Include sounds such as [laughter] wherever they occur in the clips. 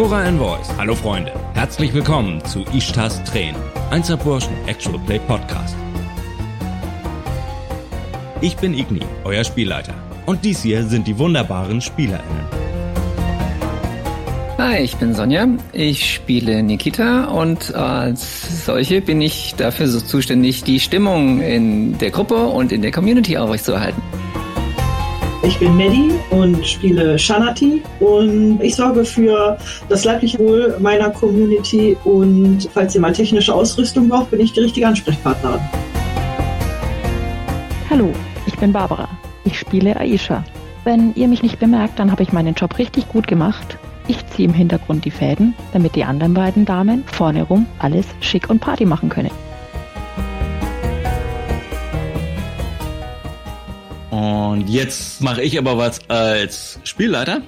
Cora and Voice. Hallo Freunde. Herzlich willkommen zu Ishtas Tränen. Einser Burschen Actual Play Podcast. Ich bin Igni, euer Spielleiter. Und dies hier sind die wunderbaren SpielerInnen. Hi, ich bin Sonja. Ich spiele Nikita und als solche bin ich dafür so zuständig, die Stimmung in der Gruppe und in der Community aufrechtzuerhalten. Ich bin Maddie und spiele Shanati und ich sorge für das leibliche Wohl meiner Community und falls ihr mal technische Ausrüstung braucht, bin ich die richtige Ansprechpartnerin. Hallo, ich bin Barbara. Ich spiele Aisha. Wenn ihr mich nicht bemerkt, dann habe ich meinen Job richtig gut gemacht. Ich ziehe im Hintergrund die Fäden, damit die anderen beiden Damen vorne rum alles schick und Party machen können. Und jetzt mache ich aber was als Spielleiter,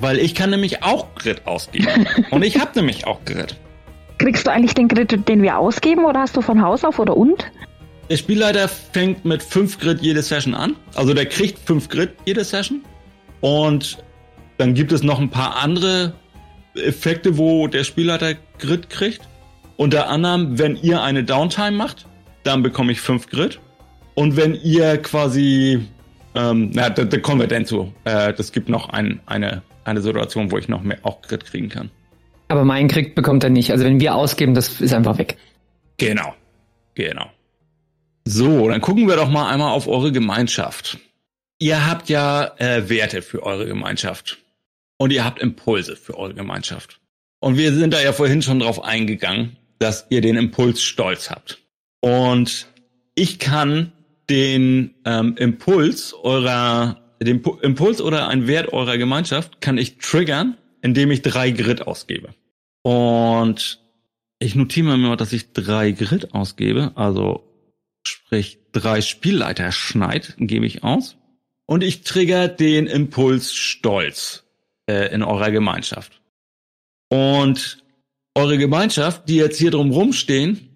weil ich kann nämlich auch Grid ausgeben. [laughs] Und ich habe nämlich auch Grid. Kriegst du eigentlich den Grid, den wir ausgeben, oder hast du von Haus auf oder und? Der Spielleiter fängt mit 5 Grid jede Session an. Also der kriegt 5 Grid jede Session. Und dann gibt es noch ein paar andere Effekte, wo der Spielleiter Grid kriegt. Unter anderem, wenn ihr eine Downtime macht, dann bekomme ich 5 Grid. Und wenn ihr quasi, ähm, na, da, da kommen wir denn zu. Äh, das gibt noch ein, eine, eine Situation, wo ich noch mehr auch Grid kriegen kann. Aber meinen Krieg bekommt er nicht. Also wenn wir ausgeben, das ist einfach weg. Genau. Genau. So, dann gucken wir doch mal einmal auf eure Gemeinschaft. Ihr habt ja äh, Werte für eure Gemeinschaft. Und ihr habt Impulse für eure Gemeinschaft. Und wir sind da ja vorhin schon drauf eingegangen, dass ihr den Impuls Stolz habt. Und ich kann den ähm, Impuls eurer, den Pu Impuls oder ein Wert eurer Gemeinschaft kann ich triggern, indem ich drei Grid ausgebe. Und ich notiere mir mal, dass ich drei Grid ausgebe, also sprich drei Spielleiter Schneid gebe ich aus. Und ich trigger den Impuls Stolz äh, in eurer Gemeinschaft. Und eure Gemeinschaft, die jetzt hier drum rumstehen,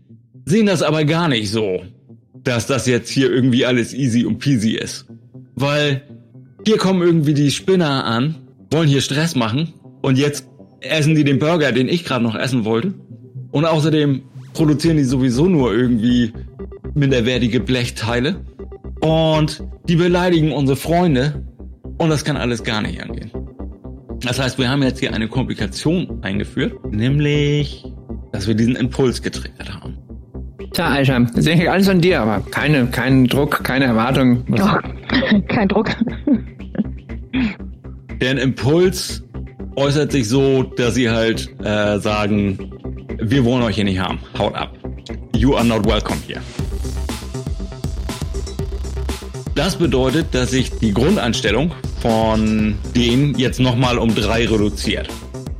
sehen das aber gar nicht so dass das jetzt hier irgendwie alles easy und peasy ist. Weil hier kommen irgendwie die Spinner an, wollen hier Stress machen und jetzt essen die den Burger, den ich gerade noch essen wollte. Und außerdem produzieren die sowieso nur irgendwie minderwertige Blechteile. Und die beleidigen unsere Freunde. Und das kann alles gar nicht angehen. Das heißt, wir haben jetzt hier eine Komplikation eingeführt, nämlich, dass wir diesen Impuls getriggert haben. Tja, Aisha, das hängt alles an dir, aber keine, kein Druck, keine Erwartung. Ja, [laughs] kein Druck. Der Impuls äußert sich so, dass sie halt äh, sagen, wir wollen euch hier nicht haben. Haut ab. You are not welcome here. Das bedeutet, dass sich die Grundeinstellung von denen jetzt nochmal um drei reduziert.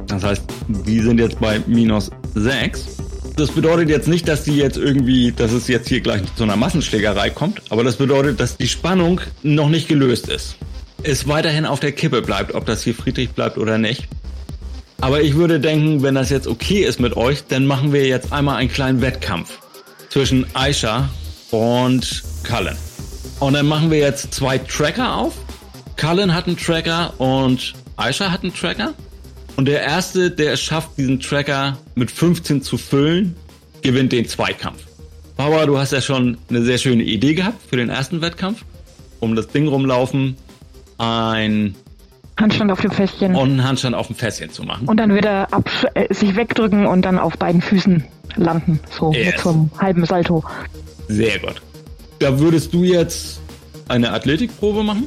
Das heißt, die sind jetzt bei minus sechs das bedeutet jetzt nicht, dass die jetzt irgendwie, dass es jetzt hier gleich zu einer Massenschlägerei kommt, aber das bedeutet, dass die Spannung noch nicht gelöst ist. Es weiterhin auf der Kippe bleibt, ob das hier friedlich bleibt oder nicht. Aber ich würde denken, wenn das jetzt okay ist mit euch, dann machen wir jetzt einmal einen kleinen Wettkampf zwischen Aisha und Cullen. Und dann machen wir jetzt zwei Tracker auf. Cullen hat einen Tracker und Aisha hat einen Tracker. Und der Erste, der es schafft, diesen Tracker mit 15 zu füllen, gewinnt den Zweikampf. Bauer, du hast ja schon eine sehr schöne Idee gehabt für den ersten Wettkampf. Um das Ding rumlaufen, ein Handstand auf dem Fässchen. Und einen Handstand auf dem Fässchen zu machen. Und dann wieder äh, sich wegdrücken und dann auf beiden Füßen landen. So yes. einem halben Salto. Sehr gut. Da würdest du jetzt eine Athletikprobe machen?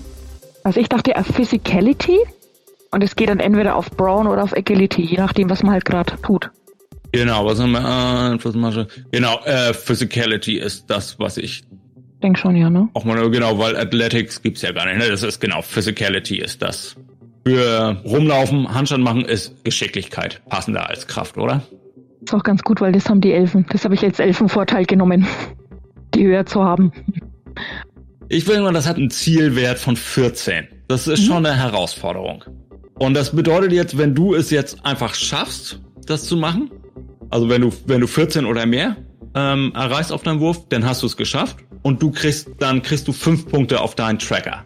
Also ich dachte, a Physicality. Und es geht dann entweder auf Brawn oder auf Agility, je nachdem, was man halt gerade tut. Genau, was haben wir? Äh, was mache? Genau, äh, Physicality ist das, was ich. Denk schon, ja, ne? Auch mal genau, weil Athletics gibt's ja gar nicht. Ne? Das ist genau, Physicality ist das. Für rumlaufen, Handstand machen ist Geschicklichkeit passender als Kraft, oder? Ist auch ganz gut, weil das haben die Elfen. Das habe ich als Elfenvorteil genommen, [laughs] die höher zu haben. Ich will nur, das hat einen Zielwert von 14. Das ist mhm. schon eine Herausforderung. Und das bedeutet jetzt, wenn du es jetzt einfach schaffst, das zu machen, also wenn du, wenn du 14 oder mehr ähm, erreichst auf deinem Wurf, dann hast du es geschafft und du kriegst, dann kriegst du fünf Punkte auf deinen Tracker.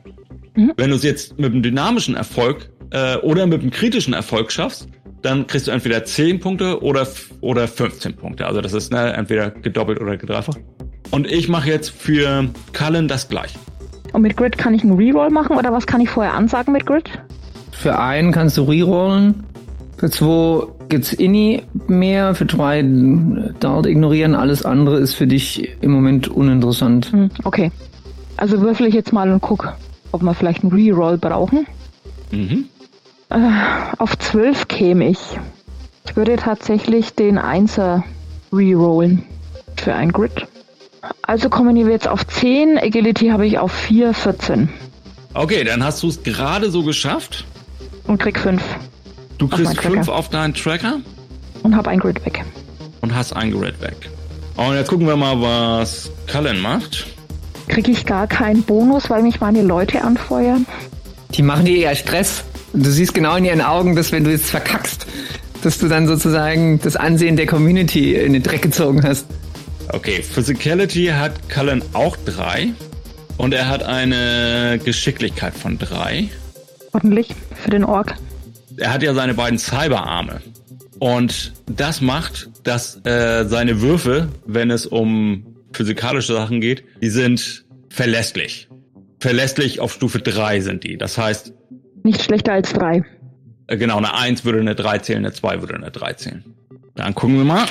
Mhm. Wenn du es jetzt mit einem dynamischen Erfolg äh, oder mit einem kritischen Erfolg schaffst, dann kriegst du entweder 10 Punkte oder, oder 15 Punkte. Also das ist ne, entweder gedoppelt oder gedreifacht. Und ich mache jetzt für Cullen das gleiche. Und mit Grid kann ich einen Reroll machen oder was kann ich vorher ansagen mit Grid? Für einen kannst du rerollen. Für zwei gibt's Inni mehr. Für drei Dart ignorieren. Alles andere ist für dich im Moment uninteressant. Hm, okay. Also würfel ich jetzt mal und guck, ob wir vielleicht einen Reroll brauchen. Mhm. Äh, auf 12 käme ich. Ich würde tatsächlich den Einser rerollen für ein Grid. Also kommen wir jetzt auf 10, Agility habe ich auf 4, 14 Okay, dann hast du es gerade so geschafft. Und krieg 5 Du Auf kriegst Tracker. 5 auf deinen Tracker und habe ein Grid weg. und hast ein Gerät weg. Und jetzt gucken wir mal, was Cullen macht. Kriege ich gar keinen Bonus, weil mich meine Leute anfeuern? Die machen dir eher Stress. Und Du siehst genau in ihren Augen, dass wenn du jetzt verkackst, dass du dann sozusagen das Ansehen der Community in den Dreck gezogen hast. Okay, Physicality hat Cullen auch 3. Und er hat eine Geschicklichkeit von 3. Ordentlich für den Ork. er hat ja seine beiden Cyberarme. Und das macht, dass äh, seine Würfe, wenn es um physikalische Sachen geht, die sind verlässlich. Verlässlich auf Stufe 3 sind die. Das heißt, Nicht schlechter als 3. äh, genau, eine 1 würde eine 3 zählen, eine 2 würde eine 3 zählen. Dann gucken wir mal.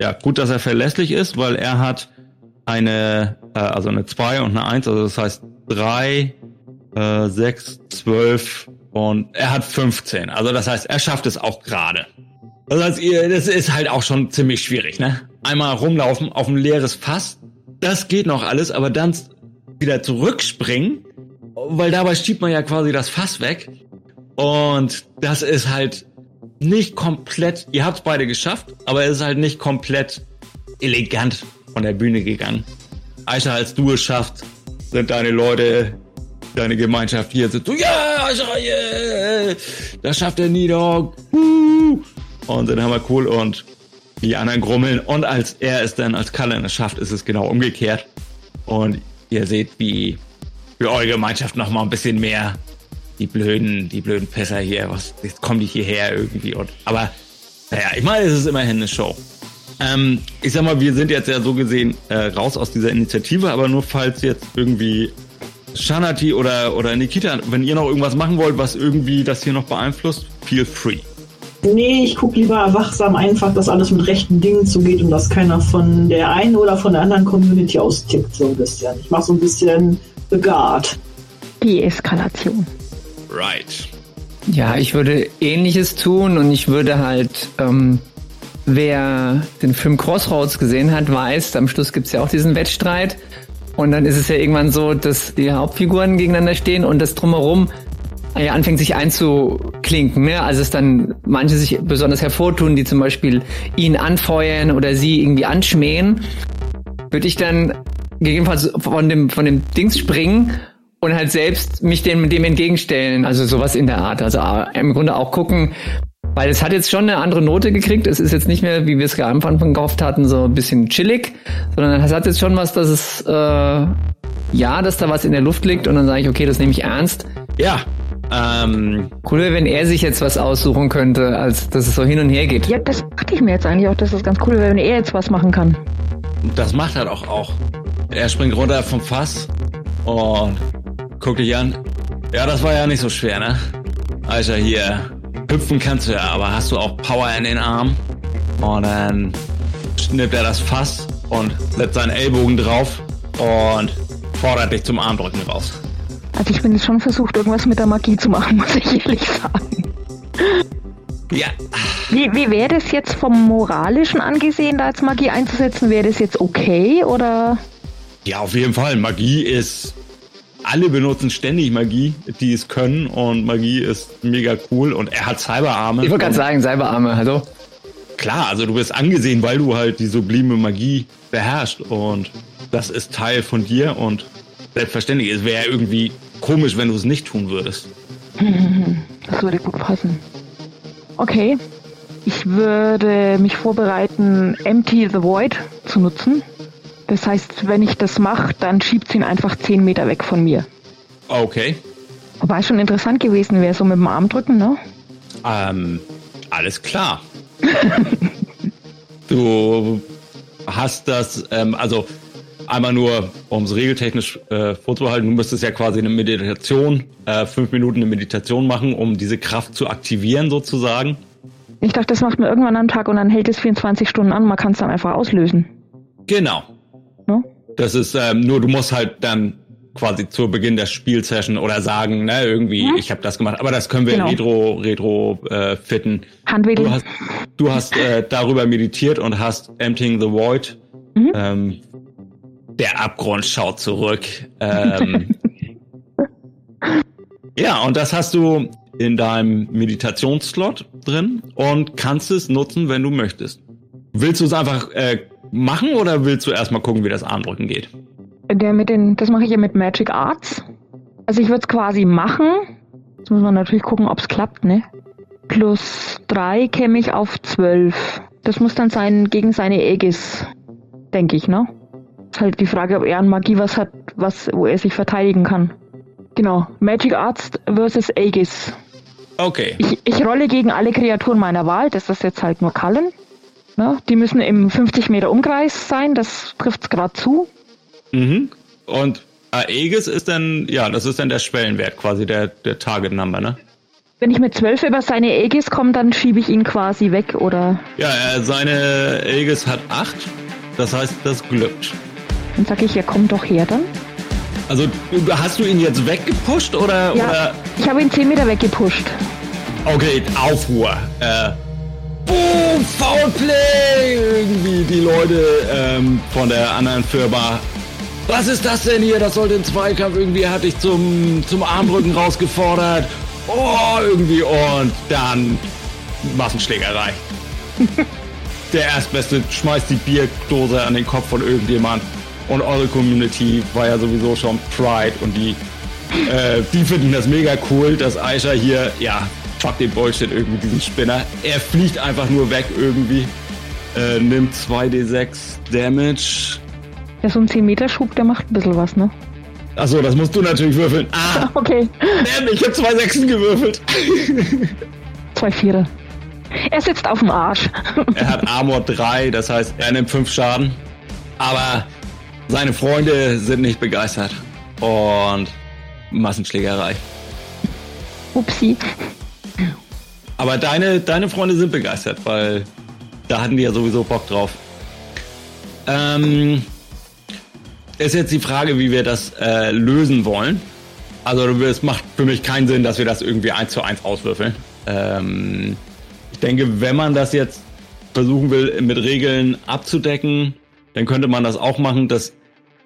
Ja, gut, dass er verlässlich ist, weil er hat eine, äh, also eine 2 und eine 1, also das heißt 3, äh, 6, 12 und er hat 15. Also das heißt, er schafft es auch gerade. Das heißt, das ist halt auch schon ziemlich schwierig, ne? Einmal rumlaufen auf ein leeres Fass, das geht noch alles, aber dann wieder zurückspringen, weil dabei schiebt man ja quasi das Fass weg. Und das ist halt nicht komplett, ihr habt es beide geschafft, aber es ist halt nicht komplett elegant von der Bühne gegangen. Aisha, als du es schaffst, sind deine Leute, deine Gemeinschaft hier, so, ja, das schafft der Nidog, uh, und sind hammer cool und die anderen grummeln. Und als er es dann als Cullen es schafft, ist es genau umgekehrt. Und ihr seht, wie für eure Gemeinschaft noch mal ein bisschen mehr die blöden, die blöden Pisser hier, was, jetzt kommen die hierher irgendwie und, aber, naja, ich meine, es ist immerhin eine Show. Ähm, ich sag mal, wir sind jetzt ja so gesehen äh, raus aus dieser Initiative, aber nur falls jetzt irgendwie Shanati oder, oder Nikita, wenn ihr noch irgendwas machen wollt, was irgendwie das hier noch beeinflusst, feel free. Nee, ich gucke lieber wachsam einfach, dass alles mit rechten Dingen zugeht und dass keiner von der einen oder von der anderen Community austickt, so ein bisschen. Ich mache so ein bisschen Begard. Deeskalation. Right. Ja, ich würde ähnliches tun und ich würde halt, ähm, wer den Film Crossroads gesehen hat, weiß, am Schluss gibt's ja auch diesen Wettstreit. Und dann ist es ja irgendwann so, dass die Hauptfiguren gegeneinander stehen und das drumherum ja, anfängt sich einzuklinken. Ne? Also es dann manche sich besonders hervortun, die zum Beispiel ihn anfeuern oder sie irgendwie anschmähen. Würde ich dann gegebenenfalls von dem, von dem Dings springen und halt selbst mich dem, dem entgegenstellen. Also sowas in der Art. Also äh, im Grunde auch gucken, weil es hat jetzt schon eine andere Note gekriegt. Es ist jetzt nicht mehr, wie wir es am Anfang gehofft hatten, so ein bisschen chillig, sondern es hat jetzt schon was, dass es, äh, ja, dass da was in der Luft liegt und dann sage ich, okay, das nehme ich ernst. Ja, ähm, Cool wäre, wenn er sich jetzt was aussuchen könnte, als dass es so hin und her geht. Ja, das dachte ich mir jetzt eigentlich auch, dass das ganz cool wäre, wenn er jetzt was machen kann. das macht er doch auch. Er springt runter vom Fass und guckt dich an. Ja, das war ja nicht so schwer, ne? Alter, hier, hüpfen kannst du ja, aber hast du auch Power in den Arm? Und dann schnippt er das Fass und setzt seinen Ellbogen drauf und fordert dich zum Armdrücken raus. Also ich bin jetzt schon versucht, irgendwas mit der Magie zu machen, [laughs] muss ich ehrlich sagen. Ja, Wie, wie wäre das jetzt vom Moralischen angesehen, da als Magie einzusetzen? Wäre das jetzt okay oder? ja, auf jeden Fall. Magie ist. Alle benutzen ständig Magie, die es können und Magie ist mega cool und er hat Cyberarme. Ich wollte gerade sagen, Cyberarme, hallo? Klar, also du bist angesehen, weil du halt die sublime Magie beherrschst und das ist Teil von dir und selbstverständlich, es wäre irgendwie komisch, wenn du es nicht tun würdest. [laughs] Das würde gut passen. Okay. Ich würde mich vorbereiten, Empty the Void zu nutzen. Das heißt, wenn ich das mache, dann schiebt ihn einfach 10 Meter weg von mir. Okay. Wobei schon interessant gewesen wäre, so mit dem Arm drücken, ne? Ähm, Alles klar. [laughs] du hast das, ähm, also einmal nur, um es regeltechnisch äh, vorzuhalten, du müsstest ja quasi eine Meditation, äh, fünf Minuten eine Meditation machen, um diese Kraft zu aktivieren sozusagen. Ich dachte, das macht man irgendwann am Tag und dann hält es 24 Stunden an. Man kann es dann einfach auslösen. Genau. Das ist ähm, nur, du musst halt dann quasi zu Beginn der Spielsession oder sagen, ne, irgendwie, Mhm. ich habe das gemacht. Aber das können wir Genau. retro, retro äh, fitten. Handwedeln. Du hast, du hast äh, darüber meditiert und hast Emptying the Void. Mhm. Ähm, der Abgrund schaut zurück. Ähm, [laughs] ja, und das hast du in deinem Meditationsslot drin und kannst es nutzen, wenn du möchtest. Willst du es einfach äh, machen oder willst du erstmal gucken, wie das Armdrücken geht? Der mit den, das mache ich ja mit Magic Arts. Also ich würde es quasi machen. Jetzt muss man natürlich gucken, ob es klappt, ne? Plus drei käme ich auf zwölf. Das muss dann sein gegen seine Aegis, denke ich, ne? Ist halt die Frage, ob er an Magie was hat, was, wo er sich verteidigen kann. Genau. Magic Arts versus Aegis. Okay. Ich, ich rolle gegen alle Kreaturen meiner Wahl. Das ist jetzt halt nur Kallen. Ne? Die müssen im 50 Meter Umkreis sein. Das trifft's gerade zu. Mhm. Und Aegis ist dann, ja, das ist dann der Schwellenwert, quasi der, der Target Number, ne? Wenn ich mit 12 über seine Aegis komme, dann schiebe ich ihn quasi weg oder Ja, seine Aegis hat 8. Das heißt, das glückt. dann sage ich, ja komm doch her dann. Also du- hast du ihn jetzt weggepusht oder, Ja, oder ich habe ihn 10 Meter weggepusht. Okay, Aufruhr. Äh, Boom, Foulplay! Irgendwie die Leute ähm, von der anderen Firma. Was ist das denn hier? Das sollte ein Zweikampf. Irgendwie hatte ich zum, zum Armrücken rausgefordert. Oh, irgendwie. Und dann Massenschlägerei. [laughs] der Erstbeste schmeißt die Bierdose an den Kopf von irgendjemand. Und eure Community war ja sowieso schon Pride und die äh, die finden das mega cool, dass Aisha hier, ja, fuck den Bullshit irgendwie, diesen Spinner. Er fliegt einfach nur weg irgendwie. Äh, nimmt 2d6 Damage. Ja, so ein 10 Meter Schub, der macht ein bisschen was, ne? Achso, das musst du natürlich würfeln. Ah, [laughs] Okay, damn, ich hab zwei Sechsen gewürfelt. [laughs] zwei Vierer. Er sitzt auf dem Arsch. [laughs] Er hat Armor 3, das heißt, er nimmt 5 Schaden. Aber seine Freunde sind nicht begeistert. Und Massenschlägerei. Upsi. Aber deine, deine Freunde sind begeistert, weil da hatten die ja sowieso Bock drauf. Ähm, ist jetzt die Frage, wie wir das äh, lösen wollen. Also es macht für mich keinen Sinn, dass wir das irgendwie eins zu eins auswürfeln. Ähm, ich denke, wenn man das jetzt versuchen will, mit Regeln abzudecken, dann könnte man das auch machen, dass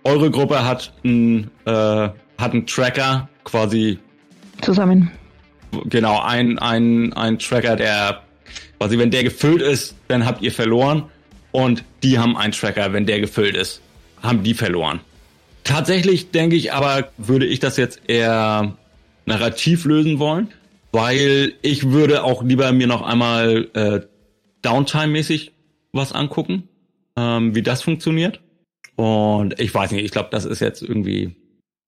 eure Gruppe hat einen, äh, hat einen Tracker, quasi Zusammen. Genau, ein, ein, ein Tracker, der quasi, wenn der gefüllt ist, dann habt ihr verloren. Und die haben einen Tracker, wenn der gefüllt ist, haben die verloren. Tatsächlich denke ich aber, würde ich das jetzt eher narrativ lösen wollen, weil ich würde auch lieber mir noch einmal äh, Downtime-mäßig was angucken, ähm, wie das funktioniert. Und ich weiß nicht, ich glaube, das ist jetzt irgendwie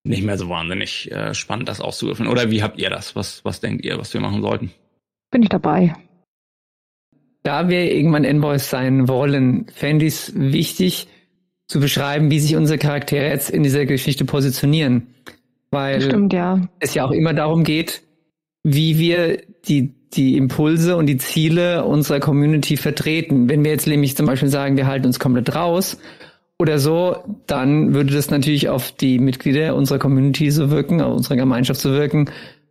nicht mehr so wahnsinnig äh, spannend, das auszuwürfeln. Oder wie habt ihr das? Was, was denkt ihr, was wir machen sollten? Bin ich dabei. Da wir irgendwann Envoys sein wollen, fände ich es wichtig zu beschreiben, wie sich unsere Charaktere jetzt in dieser Geschichte positionieren. Weil Stimmt, ja. es ja auch immer darum geht, wie wir die, die Impulse und die Ziele unserer Community vertreten. Wenn wir jetzt nämlich zum Beispiel sagen, wir halten uns komplett raus oder so, dann würde das natürlich auf die Mitglieder unserer Community so wirken, auf unserer Gemeinschaft so wirken,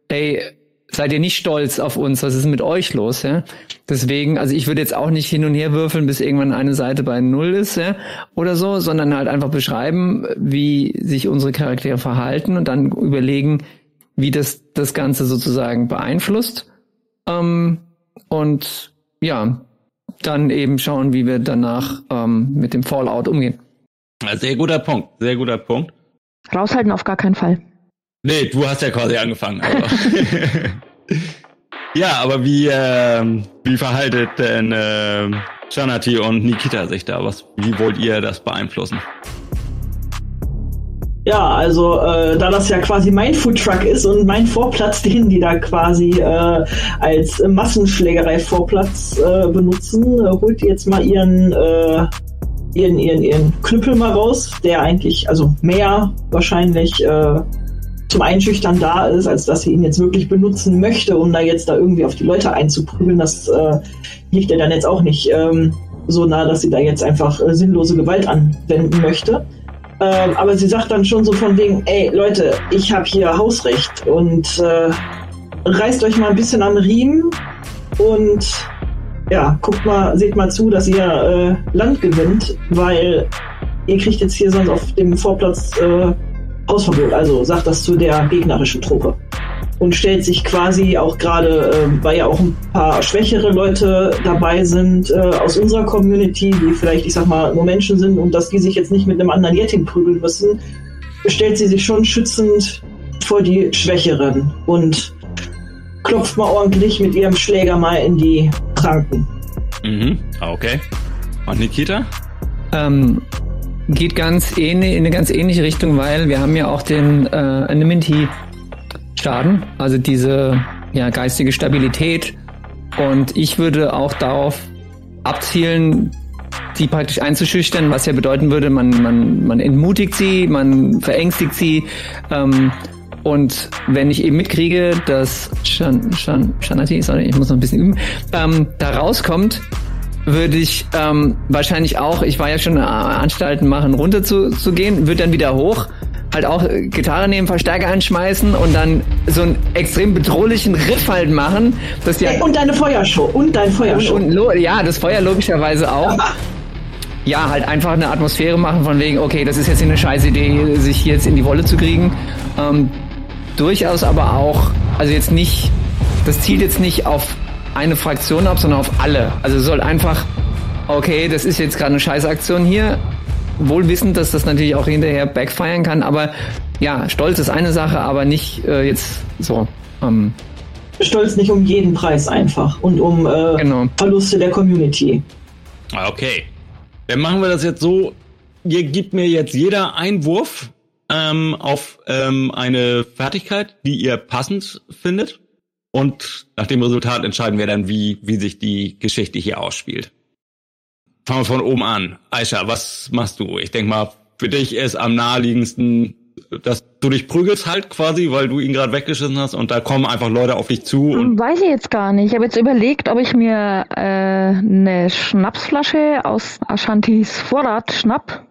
ey, seid ihr nicht stolz auf uns, was ist mit euch los, ja? Deswegen, also ich würde jetzt auch nicht hin und her würfeln, bis irgendwann eine Seite bei Null ist, ja, oder so, sondern halt einfach beschreiben, wie sich unsere Charaktere verhalten und dann überlegen, wie das das Ganze sozusagen beeinflusst. Ähm, und ja, dann eben schauen, wie wir danach ähm, mit dem Fallout umgehen. Sehr guter Punkt, sehr guter Punkt. Raushalten auf gar keinen Fall. Nee, du hast ja quasi angefangen. Also. [laughs] ja, aber wie, ähm, wie verhaltet denn ähm, Janati und Nikita sich da? Was, wie wollt ihr das beeinflussen? Ja, also äh, da das ja quasi mein Foodtruck ist und mein Vorplatz, den die da quasi äh, als Massenschlägerei-Vorplatz äh, benutzen, äh, holt ihr jetzt mal ihren, äh, ihren, ihren, ihren Knüppel mal raus, der eigentlich, also mehr wahrscheinlich äh, zum Einschüchtern da ist, als dass sie ihn jetzt wirklich benutzen möchte, um da jetzt da irgendwie auf die Leute einzuprügeln. Das äh, liegt ja dann jetzt auch nicht ähm, so nah, dass sie da jetzt einfach äh, sinnlose Gewalt anwenden möchte. Ähm, aber sie sagt dann schon so von wegen, ey Leute, ich habe hier Hausrecht und äh, reißt euch mal ein bisschen am Riemen und ja, guckt mal, seht mal zu, dass ihr äh, Land gewinnt, weil ihr kriegt jetzt hier sonst auf dem Vorplatz äh, Hausverbot. Also sagt das zu der gegnerischen Truppe und stellt sich quasi auch gerade, äh, weil ja auch ein paar schwächere Leute dabei sind äh, aus unserer Community, die vielleicht, ich sag mal, nur Menschen sind und dass die sich jetzt nicht mit einem anderen Jetting prügeln müssen, stellt sie sich schon schützend vor die Schwächeren und klopft mal ordentlich mit ihrem Schläger mal in die Kranken. Mhm, okay. Und Nikita? Ähm, geht ganz ähnlich, in eine ganz ähnliche Richtung, weil wir haben ja auch den äh, Anonymity Schaden, also diese ja, geistige Stabilität. Und ich würde auch darauf abzielen, die praktisch einzuschüchtern, was ja bedeuten würde, man, man, man entmutigt sie, man verängstigt sie. Ähm, und wenn ich eben mitkriege, dass Shan, Shan, Shanati, sorry, ich muss noch ein bisschen üben, ähm, da rauskommt, würde ich ähm, wahrscheinlich auch, ich war ja schon Anstalten machen, runter zu, zu gehen, würde dann wieder hoch halt auch Gitarre nehmen, Verstärker anschmeißen und dann so einen extrem bedrohlichen Riff halt machen. Dass ja, und deine Feuershow. Und dein Feuershow. Und, und, ja, das Feuer logischerweise auch. Ja, halt einfach eine Atmosphäre machen von wegen, okay, das ist jetzt eine scheiß Idee, sich hier jetzt in die Wolle zu kriegen. Ähm, durchaus aber auch, also jetzt nicht, das zielt jetzt nicht auf eine Fraktion ab, sondern auf alle. Also soll einfach, okay, das ist jetzt gerade eine Scheißaktion hier, wohl wissend, dass das natürlich auch hinterher backfeiern kann, aber ja, Stolz ist eine Sache, aber nicht äh, jetzt so. Ähm, Stolz nicht um jeden Preis einfach und um äh, genau. Verluste der Community. Ah, okay. Dann machen wir das jetzt so. Ihr gebt mir jetzt jeder Einwurf ähm, auf ähm, eine Fertigkeit, die ihr passend findet. Und nach dem Resultat entscheiden wir dann, wie, wie sich die Geschichte hier ausspielt. Fangen wir von oben an. Aisha, was machst du? Ich denke mal, für dich ist am naheliegendsten, dass du dich prügelst halt quasi, weil du ihn gerade weggeschissen hast und da kommen einfach Leute auf dich zu. Und Weiß ich jetzt gar nicht. Ich habe jetzt überlegt, ob ich mir äh, eine Schnapsflasche aus Ashantis Vorrat schnapp,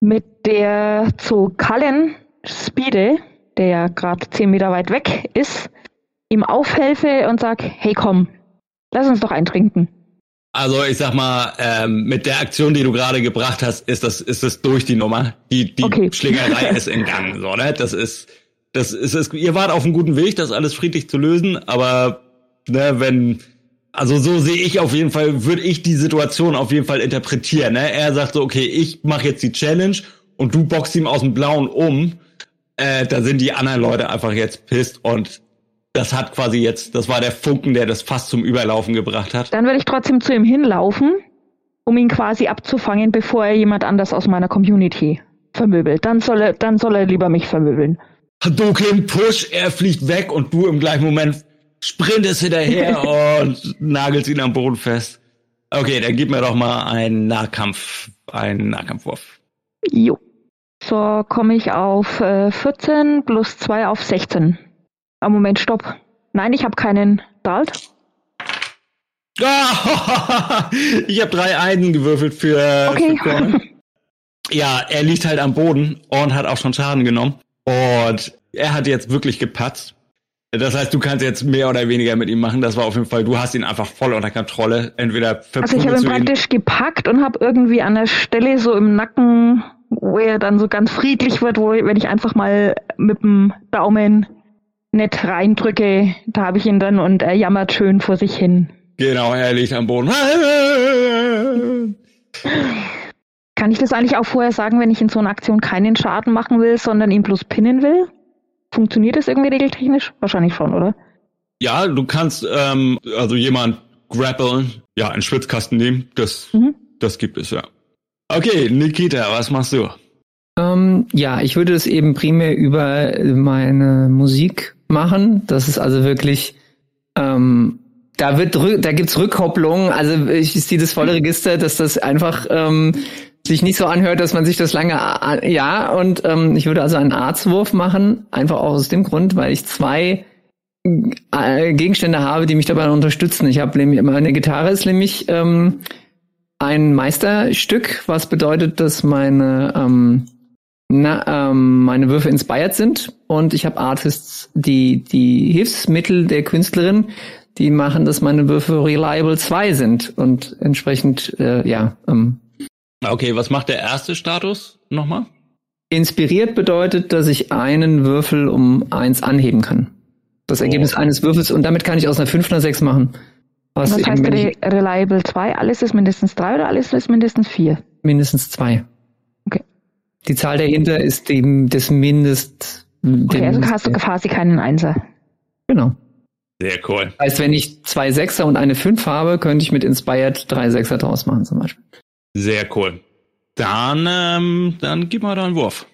mit der zu Cullen speede, der ja gerade zehn Meter weit weg ist, ihm aufhelfe und sag, hey komm, lass uns doch eintrinken. Also ich sag mal, ähm, mit der Aktion, die du gerade gebracht hast, ist das ist das durch die Nummer. Die die okay. [laughs] Schlägerei ist in Gang, so ne? Das ist das ist es. Ihr wart auf einem guten Weg, das alles friedlich zu lösen, aber ne, wenn also so sehe ich auf jeden Fall, würde ich die Situation auf jeden Fall interpretieren. Ne? Er sagt so, okay, ich mache jetzt die Challenge und du boxst ihm aus dem Blauen um. Äh, da sind die anderen Leute einfach jetzt pisst und das hat quasi jetzt, das war der Funken, der das fast zum Überlaufen gebracht hat. Dann würde ich trotzdem zu ihm hinlaufen, um ihn quasi abzufangen, bevor er jemand anders aus meiner Community vermöbelt. Dann soll er, dann soll er lieber mich vermöbeln. Hadouken Push, er fliegt weg und du im gleichen Moment sprintest hinterher [laughs] und nagelst ihn am Boden fest. Okay, dann gib mir doch mal einen Nahkampf, einen Nahkampfwurf. Jo. So komme ich auf äh, 14 plus 2 auf 16. Ah, Moment, stopp. Nein, ich habe keinen Dalt. [laughs] ich habe drei Eisen gewürfelt für, okay. für Ja, er liegt halt am Boden und hat auch schon Schaden genommen. Und er hat jetzt wirklich gepatzt. Das heißt, du kannst jetzt mehr oder weniger mit ihm machen. Das war auf jeden Fall, du hast ihn einfach voll unter Kontrolle. Entweder Also ich habe ihn praktisch gepackt und habe irgendwie an der Stelle so im Nacken, wo er dann so ganz friedlich wird, wo wenn ich einfach mal mit dem Daumen nicht reindrücke, da habe ich ihn dann und er jammert schön vor sich hin. Genau, er liegt am Boden. [laughs] Kann ich das eigentlich auch vorher sagen, wenn ich in so einer Aktion keinen Schaden machen will, sondern ihn bloß pinnen will? Funktioniert das irgendwie regeltechnisch? Wahrscheinlich schon, oder? Ja, du kannst ähm, also jemand grappeln, ja, einen Schwitzkasten nehmen. Das, mhm. das gibt es ja. Okay, Nikita, was machst du? Ähm, ja, ich würde es eben primär über meine Musik machen. Das ist also wirklich, ähm, da wird, da gibt's Rückkopplungen. Also ich sehe das volle Register, dass das einfach ähm, sich nicht so anhört, dass man sich das lange, ja. Und ähm, ich würde also einen Arztwurf machen, einfach auch aus dem Grund, weil ich zwei äh, Gegenstände habe, die mich dabei unterstützen. Ich habe nämlich meine Gitarre ist nämlich ähm, ein Meisterstück, was bedeutet, dass meine ähm, na, ähm, meine Würfe inspired sind und ich habe Artists, die die Hilfsmittel der Künstlerin, die machen, dass meine Würfe reliable 2 sind und entsprechend äh, ja. Ähm, okay, was macht der erste Status nochmal? Inspiriert bedeutet, dass ich einen Würfel um eins anheben kann. Das Ergebnis oh. eines Würfels und damit kann ich aus einer 5 einer 6 machen. Was, was heißt Re Reliable 2? Alles ist mindestens 3 oder alles ist mindestens 4? Mindestens 2. Okay. Die Zahl dahinter ist eben das Mindest. Okay, also hast du quasi keinen Einser. Genau. Sehr cool. Das heißt, wenn ich zwei Sechser und eine Fünf habe, könnte ich mit Inspired drei Sechser draus machen zum Beispiel. Sehr cool. Dann, ähm, dann gib mal da einen Wurf.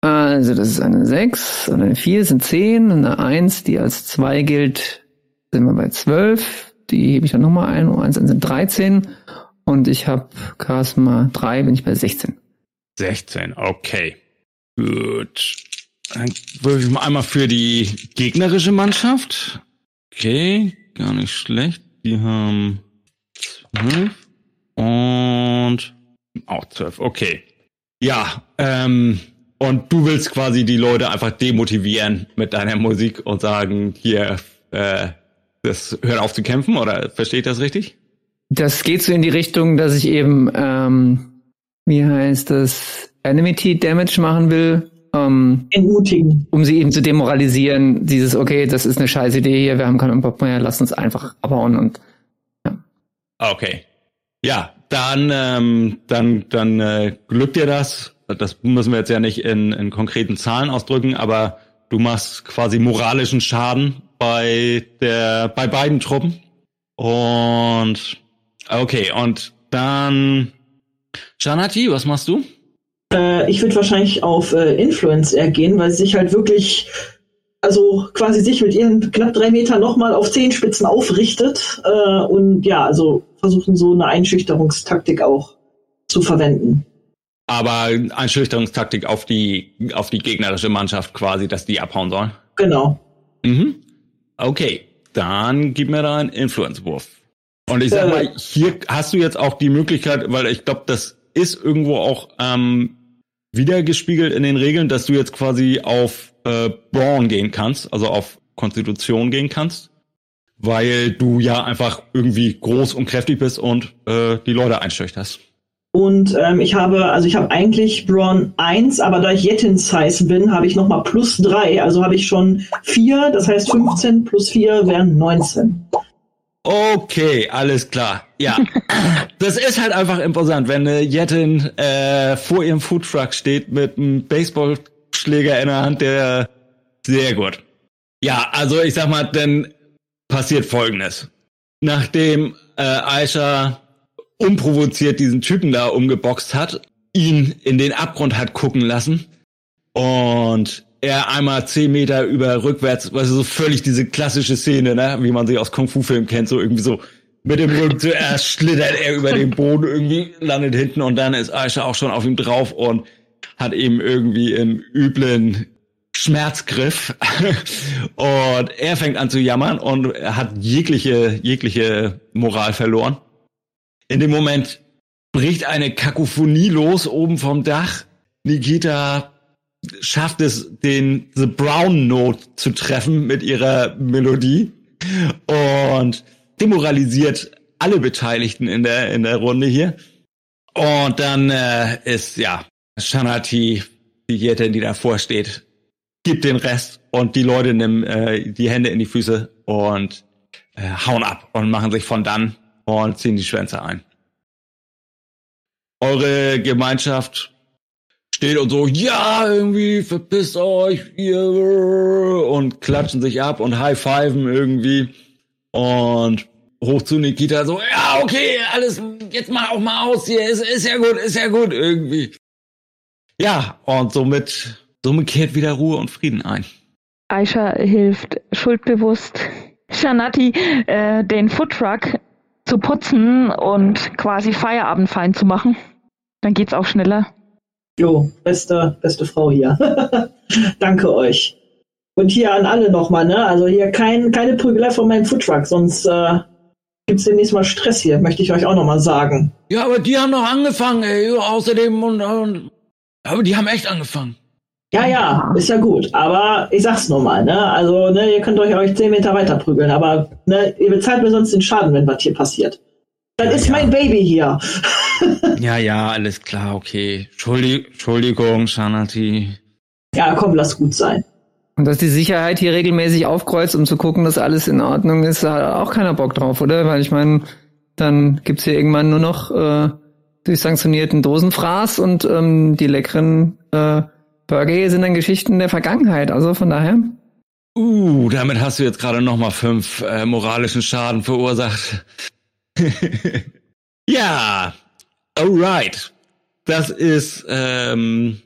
Also das ist eine 6 und eine 4 sind 10 und eine 1, die als 2 gilt, sind wir bei 12. Die hebe ich dann nochmal ein. Und 1 sind 13. Und ich habe Charisma 3, bin ich bei 16. 16, okay. Gut. Dann würfe ich mal einmal für die gegnerische Mannschaft. Okay, gar nicht schlecht. Die haben 12 und auch 12, okay. Ja, ähm, und du willst quasi die Leute einfach demotivieren mit deiner Musik und sagen, hier, äh, das hört auf zu kämpfen, oder verstehe ich das richtig? Das geht so in die Richtung, dass ich eben, ähm, wie heißt das, Enmity Damage machen will. Ähm, Entmutigen. Um sie eben zu demoralisieren, dieses, okay, das ist eine scheiß Idee hier, wir haben keinen Bock mehr, lass uns einfach abhauen und ja. Okay. Ja, dann, ähm, dann, dann äh, glückt dir das das müssen wir jetzt ja nicht in, in konkreten Zahlen ausdrücken, aber du machst quasi moralischen Schaden bei der, bei beiden Truppen. Und okay, und dann Janati, was machst du? Äh, ich würde wahrscheinlich auf äh, Influence eher gehen, weil sie sich halt wirklich, also quasi sich mit ihren knapp drei Metern nochmal auf Zehenspitzen aufrichtet äh, und ja, also versuchen so eine Einschüchterungstaktik auch zu verwenden aber Einschüchterungstaktik auf die, auf die gegnerische Mannschaft quasi, dass die abhauen sollen. Genau. Mhm. Okay, dann gib mir da einen Influence-Wurf. Und ich sag mal, hier hast du jetzt auch die Möglichkeit, weil ich glaube, das ist irgendwo auch ähm, wiedergespiegelt in den Regeln, dass du jetzt quasi auf äh, Brawn gehen kannst, also auf Konstitution gehen kannst, weil du ja einfach irgendwie groß und kräftig bist und äh, die Leute einschüchterst. Und ähm, ich habe, also ich habe eigentlich Braun 1, aber da ich Jetin Size bin, habe ich nochmal plus 3. Also habe ich schon 4, das heißt 15 plus 4 wären 19. Okay, alles klar. Ja, [laughs] das ist halt einfach imposant, wenn eine Jettin äh, vor ihrem Foodtruck steht mit einem Baseballschläger in der Hand, der sehr gut. Ja, also ich sag mal, dann passiert Folgendes. Nachdem äh, Aisha unprovoziert diesen Typen da umgeboxt hat, ihn in den Abgrund hat gucken lassen und er einmal zehn Meter über rückwärts, weißt du, so völlig diese klassische Szene, ne, wie man sie aus Kung-Fu-Filmen kennt, so irgendwie so mit dem Rücken zuerst schlittert er über den Boden irgendwie, landet hinten und dann ist Aisha auch schon auf ihm drauf und hat ihm irgendwie im üblen Schmerzgriff [laughs] und er fängt an zu jammern und hat jegliche, jegliche Moral verloren. In dem Moment bricht eine Kakophonie los oben vom Dach. Nikita schafft es, den The Brown Note zu treffen mit ihrer Melodie und demoralisiert alle Beteiligten in der, in der Runde hier. Und dann äh, ist, ja, Shanati, die Jetin, die davor steht, gibt den Rest und die Leute nehmen äh, die Hände in die Füße und äh, hauen ab und machen sich von dann und ziehen die Schwänze ein. Eure Gemeinschaft steht und so, ja, irgendwie verpisst euch ihr und klatschen sich ab und high-fiven irgendwie und hoch zu Nikita so, ja, okay, alles, jetzt mal auch mal aus hier, ist, ist ja gut, ist ja gut irgendwie. Ja, und somit, somit kehrt wieder Ruhe und Frieden ein. Aisha hilft schuldbewusst Shanati, äh, den Foodtruck zu putzen und quasi Feierabend fein zu machen. Dann geht's auch schneller. Jo, beste, beste Frau hier. [laughs] Danke euch. Und hier an alle nochmal, ne? Also hier kein, keine Prügelei von meinem Foodtruck, sonst äh, gibt's demnächst mal Stress hier, möchte ich euch auch nochmal sagen. Ja, aber die haben noch angefangen, ey. Außerdem und, und aber die haben echt angefangen. Ja, ja, ist ja gut. Aber ich sag's nur mal, ne? Also, ne, ihr könnt euch euch zehn Meter weiter prügeln, aber ne, ihr bezahlt mir sonst den Schaden, wenn was hier passiert. Das Ja, ist ja. mein Baby hier. [laughs] Ja, ja, alles klar, okay. Entschuldigung, Entschuldigung, Shanati. Ja, komm, lass gut sein. Und dass die Sicherheit hier regelmäßig aufkreuzt, um zu gucken, dass alles in Ordnung ist, da hat auch keiner Bock drauf, oder? Weil ich meine, dann gibt's hier irgendwann nur noch äh, die sanktionierten Dosenfraß und ähm, die leckeren äh, Burger sind dann Geschichten der Vergangenheit. Also von daher. Uh, damit hast du jetzt gerade noch mal fünf äh, moralischen Schaden verursacht. [laughs] ja, alright. Das ist, ähm,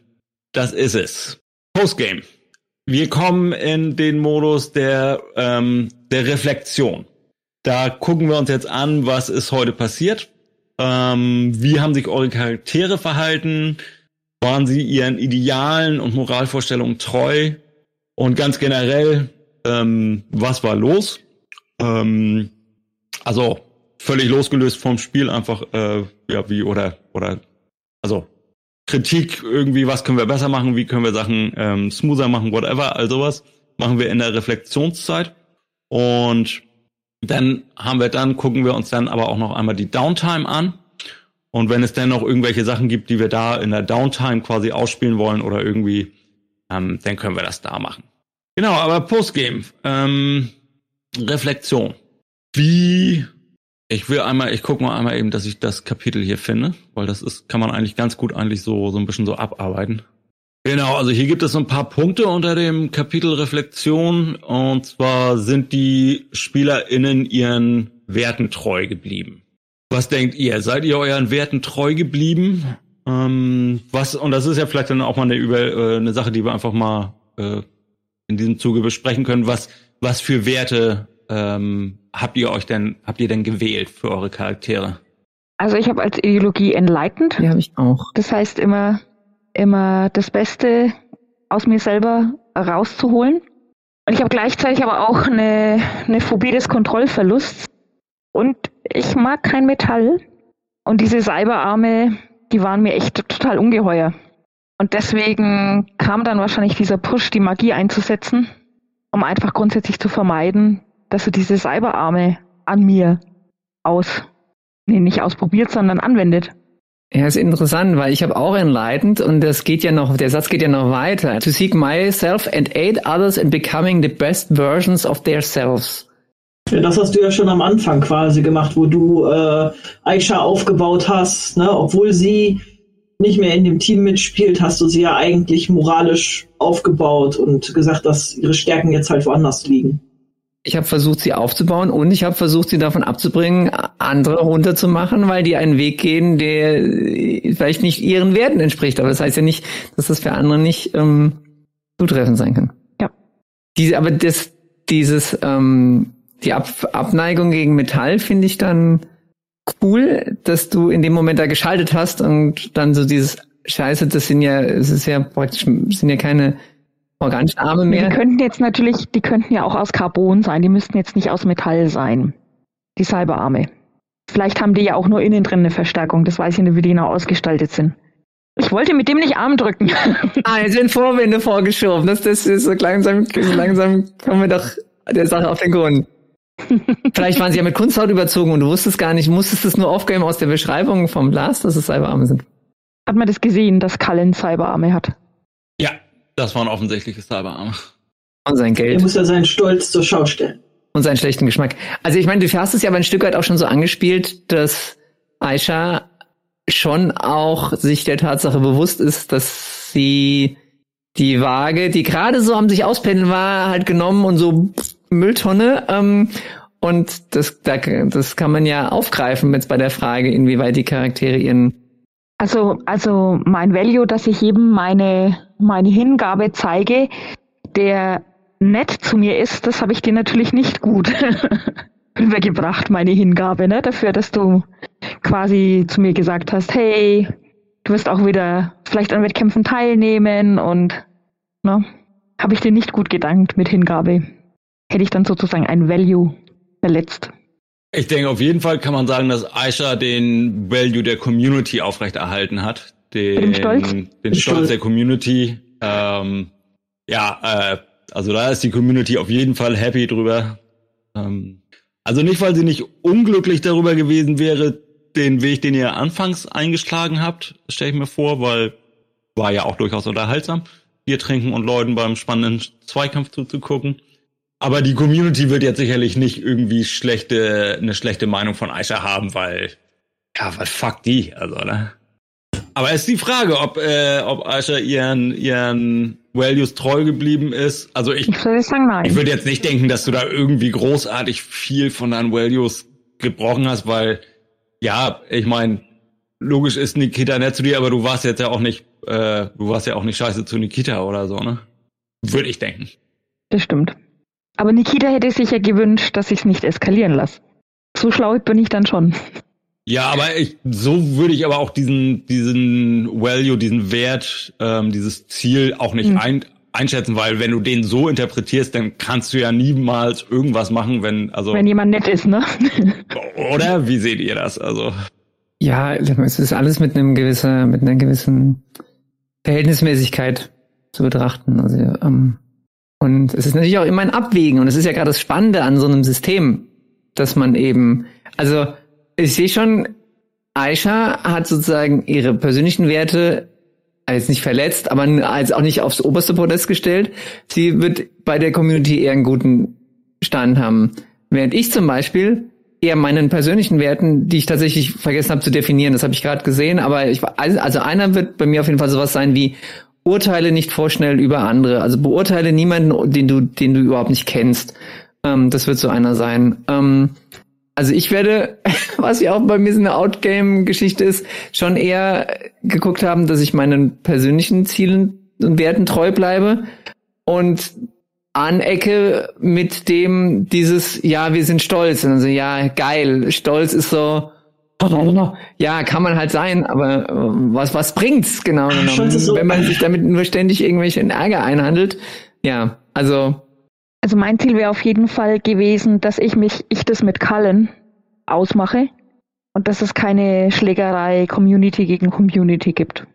das ist es. Postgame. Wir kommen in den Modus der, ähm, der Reflexion. Da gucken wir uns jetzt an, was ist heute passiert. Ähm, wie haben sich eure Charaktere verhalten? Waren sie ihren Idealen und Moralvorstellungen treu? Und ganz generell, ähm, was war los? Ähm, also völlig losgelöst vom Spiel, einfach äh, ja wie oder oder also Kritik irgendwie, was können wir besser machen, wie können wir Sachen ähm, smoother machen, whatever, all sowas machen wir in der Reflexionszeit und dann haben wir dann gucken wir uns dann aber auch noch einmal die Downtime an und wenn es dann noch irgendwelche Sachen gibt, die wir da in der Downtime quasi ausspielen wollen oder irgendwie ähm, dann können wir das da machen. Genau, aber Postgame, ähm, Reflexion. Wie, ich will einmal, ich gucke mal einmal eben, dass ich das Kapitel hier finde, weil das ist, kann man eigentlich ganz gut eigentlich so, so ein bisschen so abarbeiten. Genau, also hier gibt es so ein paar Punkte unter dem Kapitel Reflexion und zwar sind die SpielerInnen ihren Werten treu geblieben. Was denkt ihr? Seid ihr euren Werten treu geblieben? Ähm, was, und das ist ja vielleicht dann auch mal eine, über, äh, eine Sache, die wir einfach mal äh, in diesem Zuge besprechen können. Was, was für Werte ähm, habt ihr euch denn, habt ihr denn gewählt für eure Charaktere? Also ich habe als Ideologie Enlightened. Die habe ich auch. Das heißt immer, immer das Beste aus mir selber rauszuholen. Und ich habe gleichzeitig aber auch eine, eine Phobie des Kontrollverlusts. Und ich mag kein Metall. Und diese Cyberarme, die waren mir echt total ungeheuer. Und deswegen kam dann wahrscheinlich dieser Push, die Magie einzusetzen, um einfach grundsätzlich zu vermeiden, dass du diese Cyberarme an mir aus, nee, nicht ausprobiert, sondern anwendet. Ja, ist interessant, weil ich habe auch Enlightened und das geht ja noch, der Satz geht ja noch weiter. To seek myself and aid others in becoming the best versions of their selves. Ja, das hast du ja schon am Anfang quasi gemacht, wo du äh, Aisha aufgebaut hast, ne? Obwohl sie nicht mehr in dem Team mitspielt, hast du sie ja eigentlich moralisch aufgebaut und gesagt, dass ihre Stärken jetzt halt woanders liegen. Ich habe versucht, sie aufzubauen und ich habe versucht, sie davon abzubringen, andere runterzumachen, weil die einen Weg gehen, der vielleicht nicht ihren Werten entspricht. Aber das heißt ja nicht, dass das für andere nicht ähm, zutreffend sein kann. Ja. Diese, aber das, dieses, ähm, die Ab Abneigung gegen Metall finde ich dann cool, dass du in dem Moment da geschaltet hast und dann so dieses Scheiße, das sind ja, es ist ja praktisch, sind ja keine organischen Arme Die mehr. könnten jetzt natürlich, die könnten ja auch aus Carbon sein, die müssten jetzt nicht aus Metall sein. Die Cyberarme. Vielleicht haben die ja auch nur innen drin eine Verstärkung, das weiß ich nicht, wie die genau ausgestaltet sind. Ich wollte mit dem nicht Arm drücken. [laughs] Ah, jetzt sind Vorwände vorgeschoben. Das, das ist so langsam, so langsam kommen wir doch der Sache auf den Grund. Vielleicht waren sie ja mit Kunsthaut überzogen und du wusstest gar nicht, musstest es nur aufgeben aus der Beschreibung vom Glas, dass es Cyberarme sind. Hat man das gesehen, dass Cullen Cyberarme hat? Ja, das waren offensichtliche Cyberarme. Und sein Er Geld muss ja seinen Stolz zur Schau stellen. und seinen schlechten Geschmack. Also ich meine, du hast es ja aber ein Stück weit auch schon so angespielt, dass Aisha schon auch sich der Tatsache bewusst ist, dass sie die Waage, die gerade so am sich auspendeln war, halt genommen und so Mülltonne. Ähm, und das, da, das kann man ja aufgreifen jetzt bei der Frage, inwieweit die Charaktere ihren Also, also mein Value, dass ich jedem meine, meine Hingabe zeige, der nett zu mir ist, das habe ich dir natürlich nicht gut [laughs] rübergebracht, meine Hingabe, ne? Dafür, dass du quasi zu mir gesagt hast, hey, du wirst auch wieder vielleicht an Wettkämpfen teilnehmen und ne, habe ich dir nicht gut gedankt mit Hingabe. Hätte ich dann sozusagen ein Value verletzt. Ich denke, auf jeden Fall kann man sagen, dass Aisha den Value der Community aufrechterhalten hat. Den, den Stolz, den Stolz der Community. Ähm, ja, äh, also da ist die Community auf jeden Fall happy drüber. Ähm, also nicht, weil sie nicht unglücklich darüber gewesen wäre, den Weg, den ihr anfangs eingeschlagen habt, stelle ich mir vor, weil war ja auch durchaus unterhaltsam, Bier trinken und Leuten beim spannenden Zweikampf zuzugucken. Aber die Community wird jetzt sicherlich nicht irgendwie schlechte, eine schlechte Meinung von Aisha haben, weil, ja, was fuck die, also, ne? Aber es ist die Frage, ob, äh, ob Aisha ihren, ihren Values treu geblieben ist. Also ich, ich würde sagen, nein. Ich würde jetzt nicht denken, dass du da irgendwie großartig viel von deinen Values gebrochen hast, weil, ja, ich meine, logisch ist Nikita nett zu dir, aber du warst jetzt ja auch nicht, äh, du warst ja auch nicht scheiße zu Nikita oder so, ne? Würde ich denken. Das stimmt. Aber Nikita hätte sich ja gewünscht, dass ich es nicht eskalieren lasse. So schlau bin ich dann schon. Ja, aber ich, so würde ich aber auch diesen, diesen Value, diesen Wert, ähm, dieses Ziel auch nicht mhm. ein, einschätzen, weil wenn du den so interpretierst, dann kannst du ja niemals irgendwas machen, wenn, also. Wenn jemand nett ist, ne? oder? Wie seht ihr das? Also. Ja, es ist alles mit einem gewissen, mit einer gewissen Verhältnismäßigkeit zu betrachten. Also, ähm, und es ist natürlich auch immer ein Abwägen. Und es ist ja gerade das Spannende an so einem System, dass man eben, also ich sehe schon, Aisha hat sozusagen ihre persönlichen Werte als nicht verletzt, aber als auch nicht aufs oberste Podest gestellt. Sie wird bei der Community eher einen guten Stand haben. Während ich zum Beispiel eher meinen persönlichen Werten, die ich tatsächlich vergessen habe zu definieren, das habe ich gerade gesehen, aber ich also einer wird bei mir auf jeden Fall sowas sein wie urteile nicht vorschnell über andere. Also beurteile niemanden, den du, den du überhaupt nicht kennst. Ähm, das wird so einer sein. Ähm, also ich werde, [laughs] was ja auch bei mir so eine Outgame-Geschichte ist, schon eher geguckt haben, dass ich meinen persönlichen Zielen und Werten treu bleibe und anecke mit dem dieses, ja, wir sind stolz. Und also, ja, geil, stolz ist so, ja, kann man halt sein, aber äh, was, was bringt's genau genommen, so wenn man sich damit nur ständig irgendwelchen Ärger einhandelt? Ja, also. Also mein Ziel wäre auf jeden Fall gewesen, dass ich mich, ich das mit Kallen ausmache und dass es keine Schlägerei Community gegen Community gibt.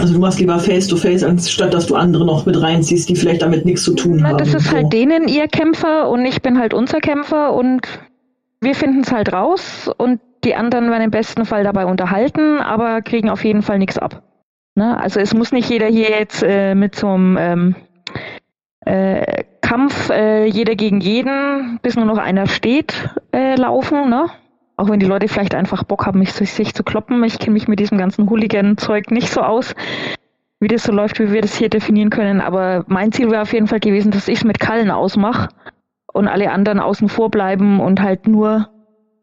Also du machst lieber Face-to-Face, anstatt dass du andere noch mit reinziehst, die vielleicht damit nichts zu tun Na, haben. Das ist so. halt denen ihr Kämpfer und ich bin halt unser Kämpfer und wir finden es halt raus und die anderen werden im besten Fall dabei unterhalten, aber kriegen auf jeden Fall nichts ab. Ne? Also es muss nicht jeder hier jetzt äh, mit so einem ähm, äh, Kampf äh, jeder gegen jeden, bis nur noch einer steht, äh, laufen. Ne? Auch wenn die Leute vielleicht einfach Bock haben, mich sich zu kloppen. Ich kenne mich mit diesem ganzen Hooligan-Zeug nicht so aus, wie das so läuft, wie wir das hier definieren können. Aber mein Ziel wäre auf jeden Fall gewesen, dass ich es mit Kallen ausmache und alle anderen außen vor bleiben und halt nur